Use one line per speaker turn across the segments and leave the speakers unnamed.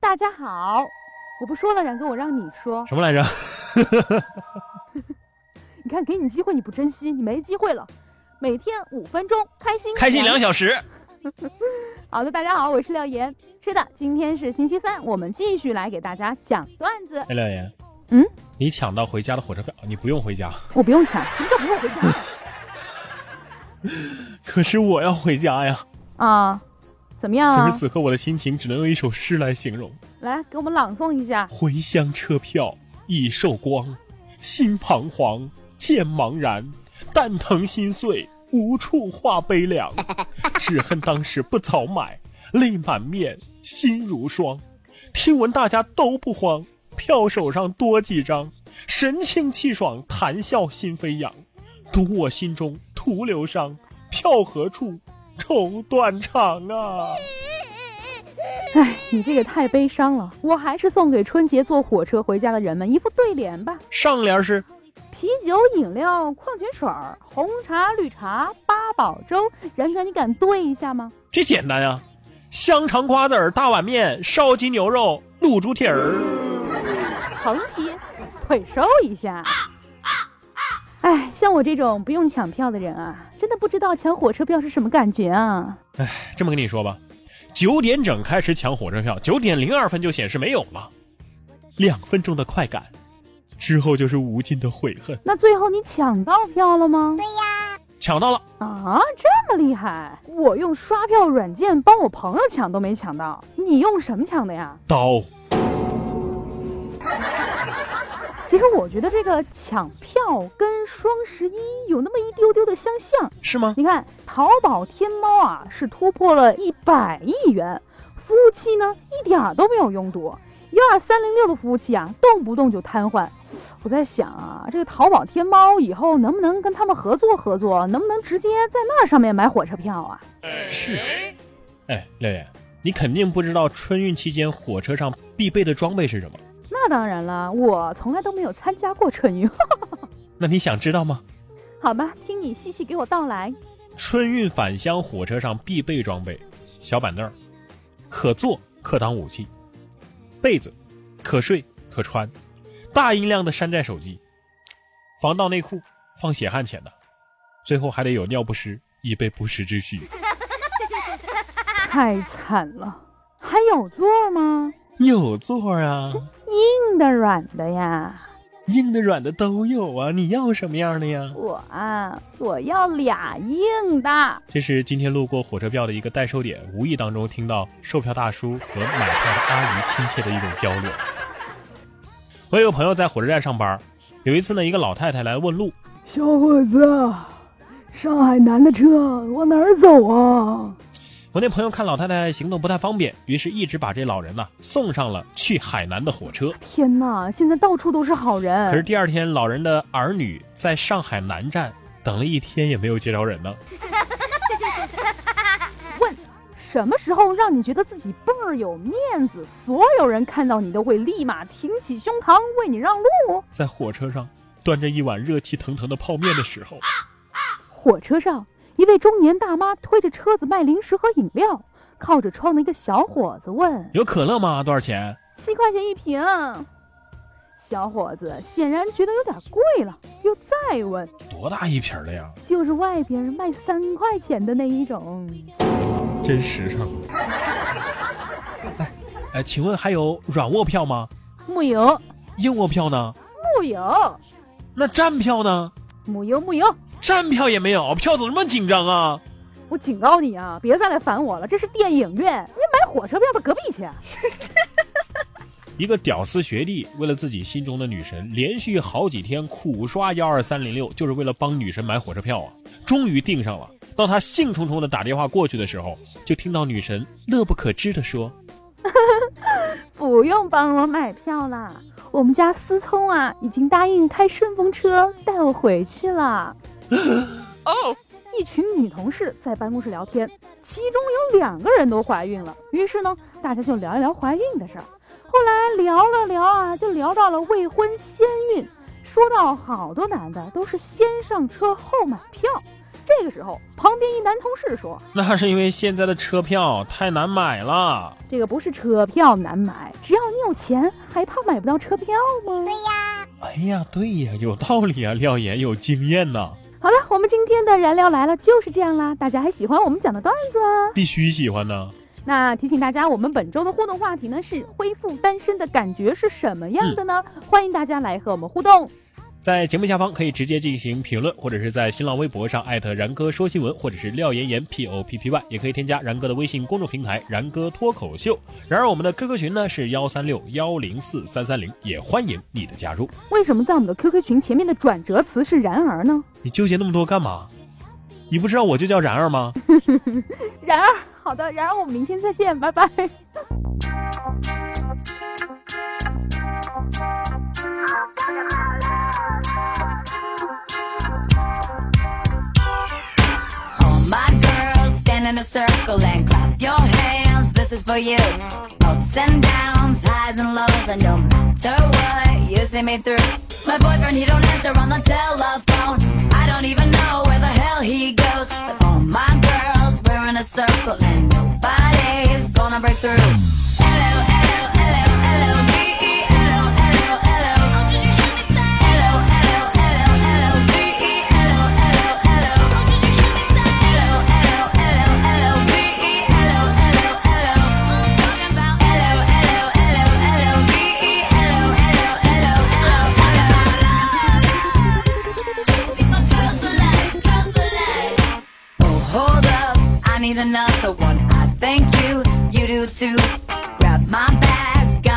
大家好，我不说了，冉哥，我让你说。
什么来着？
你看，给你机会你不珍惜，你没机会了。每天五分钟，开心
开心两小时。
好的，大家好，我是廖岩。是的，今天是星期三，我们继续来给大家讲段子。
哎，廖岩，
嗯，
你抢到回家的火车票，你不用回家。
我不用抢，你怎么不用回家？
可是我要回家呀。
啊，怎么样啊？
此时此刻，我的心情只能用一首诗来形容。
来，给我们朗诵一下。
回乡车票已售光，心彷徨，渐茫然，蛋疼心碎，无处话悲凉。只恨当时不早买，泪满面，心如霜。听闻大家都不慌，票手上多几张，神清气爽，谈笑心飞扬。独我心中徒留伤，票何处愁断肠啊！
哎，你这个太悲伤了，我还是送给春节坐火车回家的人们一副对联吧。
上联是：
啤酒、饮料、矿泉水儿、红茶、绿茶、八宝粥。然哥，你敢对一下吗？
这简单呀，香肠、瓜子儿、大碗面、烧鸡牛肉、卤猪蹄儿。
横批：腿收一下。哎，像我这种不用抢票的人啊，真的不知道抢火车票是什么感觉啊！
哎，这么跟你说吧，九点整开始抢火车票，九点零二分就显示没有了，两分钟的快感，之后就是无尽的悔恨。
那最后你抢到票了吗？
对呀，
抢到了
啊！这么厉害，我用刷票软件帮我朋友抢都没抢到，你用什么抢的呀？
刀。
其实我觉得这个抢票跟双十一有那么一丢丢的相像，
是吗？
你看淘宝天猫啊，是突破了一百亿元，服务器呢一点都没有拥堵，幺二三零六的服务器啊，动不动就瘫痪。我在想啊，这个淘宝天猫以后能不能跟他们合作合作，能不能直接在那上面买火车票啊？
是。哎，廖远，你肯定不知道春运期间火车上必备的装备是什么。
那当然了，我从来都没有参加过春运。
那你想知道吗？
好吧，听你细细给我道来。
春运返乡火车上必备装备：小板凳，可坐可当武器；被子，可睡可穿；大音量的山寨手机；防盗内裤，放血汗钱的；最后还得有尿不湿，以备不时之需。
太惨了，还有座吗？
有座啊。
硬的、软的呀，
硬的、软的都有啊！你要什么样的呀？
我啊，我要俩硬的。
这是今天路过火车票的一个代售点，无意当中听到售票大叔和买票的阿姨亲切的一种交流。我有个朋友在火车站上班，有一次呢，一个老太太来问路：“
小伙子，上海南的车往哪儿走啊？”
我那朋友看老太太行动不太方便，于是一直把这老人呢送上了去海南的火车。
天哪，现在到处都是好人。
可是第二天，老人的儿女在上海南站等了一天也没有接着人呢。
问，什么时候让你觉得自己倍儿有面子，所有人看到你都会立马挺起胸膛为你让路？
在火车上端着一碗热气腾腾的泡面的时候，
火车上。一位中年大妈推着车子卖零食和饮料，靠着窗的一个小伙子问：“
有可乐吗？多少钱？”“
七块钱一瓶。”小伙子显然觉得有点贵了，又再问：“
多大一瓶的呀？”“
就是外边卖三块钱的那一种。”“
真实诚。”“哎，哎，请问还有软卧票吗？”“
木有。”“
硬卧票呢？”“
木有。”“
那站票呢？”“
木有，木有。”
站票也没有，票怎么这么紧张啊？
我警告你啊，别再来烦我了，这是电影院，你买火车票到隔壁去。
一个屌丝学弟为了自己心中的女神，连续好几天苦刷幺二三零六，就是为了帮女神买火车票啊！终于订上了。当他兴冲冲的打电话过去的时候，就听到女神乐不可支的说：“
不用帮我买票啦，我们家思聪啊，已经答应开顺风车带我回去了。” 哦，一群女同事在办公室聊天，其中有两个人都怀孕了。于是呢，大家就聊一聊怀孕的事儿。后来聊了聊啊，就聊到了未婚先孕，说到好多男的都是先上车后买票，
这个时候，旁边一男同事说：“
那是因为现在的车票太难买了。
这个不是车票难买，只要你有钱，还怕买不到车票吗？”
对呀。
哎呀，对呀，有道理啊，廖岩有经验呢。
好了，我们今天的燃料来了就是这样啦。大家还喜欢我们讲的段子吗？
必须喜欢呢。
那提醒大家，我们本周的互动话题呢是恢复单身的感觉是什么样的呢？欢迎大家来和我们互动。
在节目下方可以直接进行评论，或者是在新浪微博上艾特然哥说新闻，或者是廖岩岩 P O P P Y，也可以添加然哥的微信公众平台然哥脱口秀。然而我们的 QQ 群呢是幺三六幺零四三三零，也欢迎你的加入。
为什么在我们的 QQ 群前面的转折词是然而呢？
你纠结那么多干嘛？你不知道我就叫然儿吗？
然而，好的，然而我们明天再见，拜拜。In a circle and clap your hands. This is for you. Ups and downs, highs and lows, and no matter what, you see me through. My boyfriend, he don't answer on the telephone. I don't even know where the hell he goes. But all my girls, we're in a circle, and nobody's gonna break through.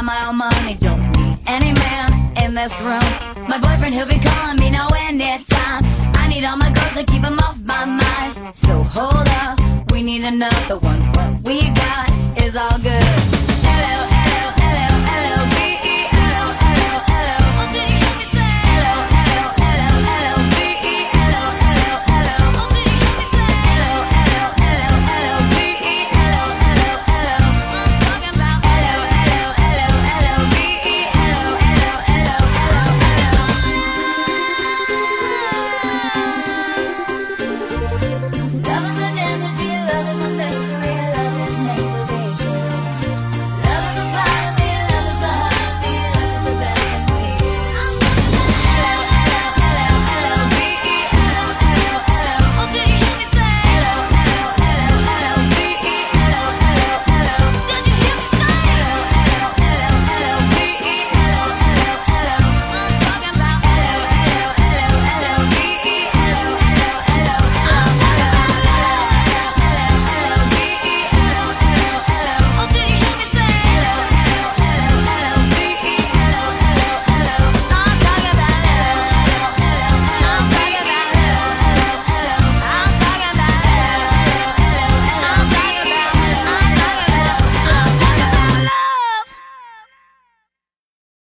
My own money, don't need any man in this room. My boyfriend, he'll be calling me now anytime. I need all my girls to keep him off my mind. So hold up, we need another one. What we got is all good.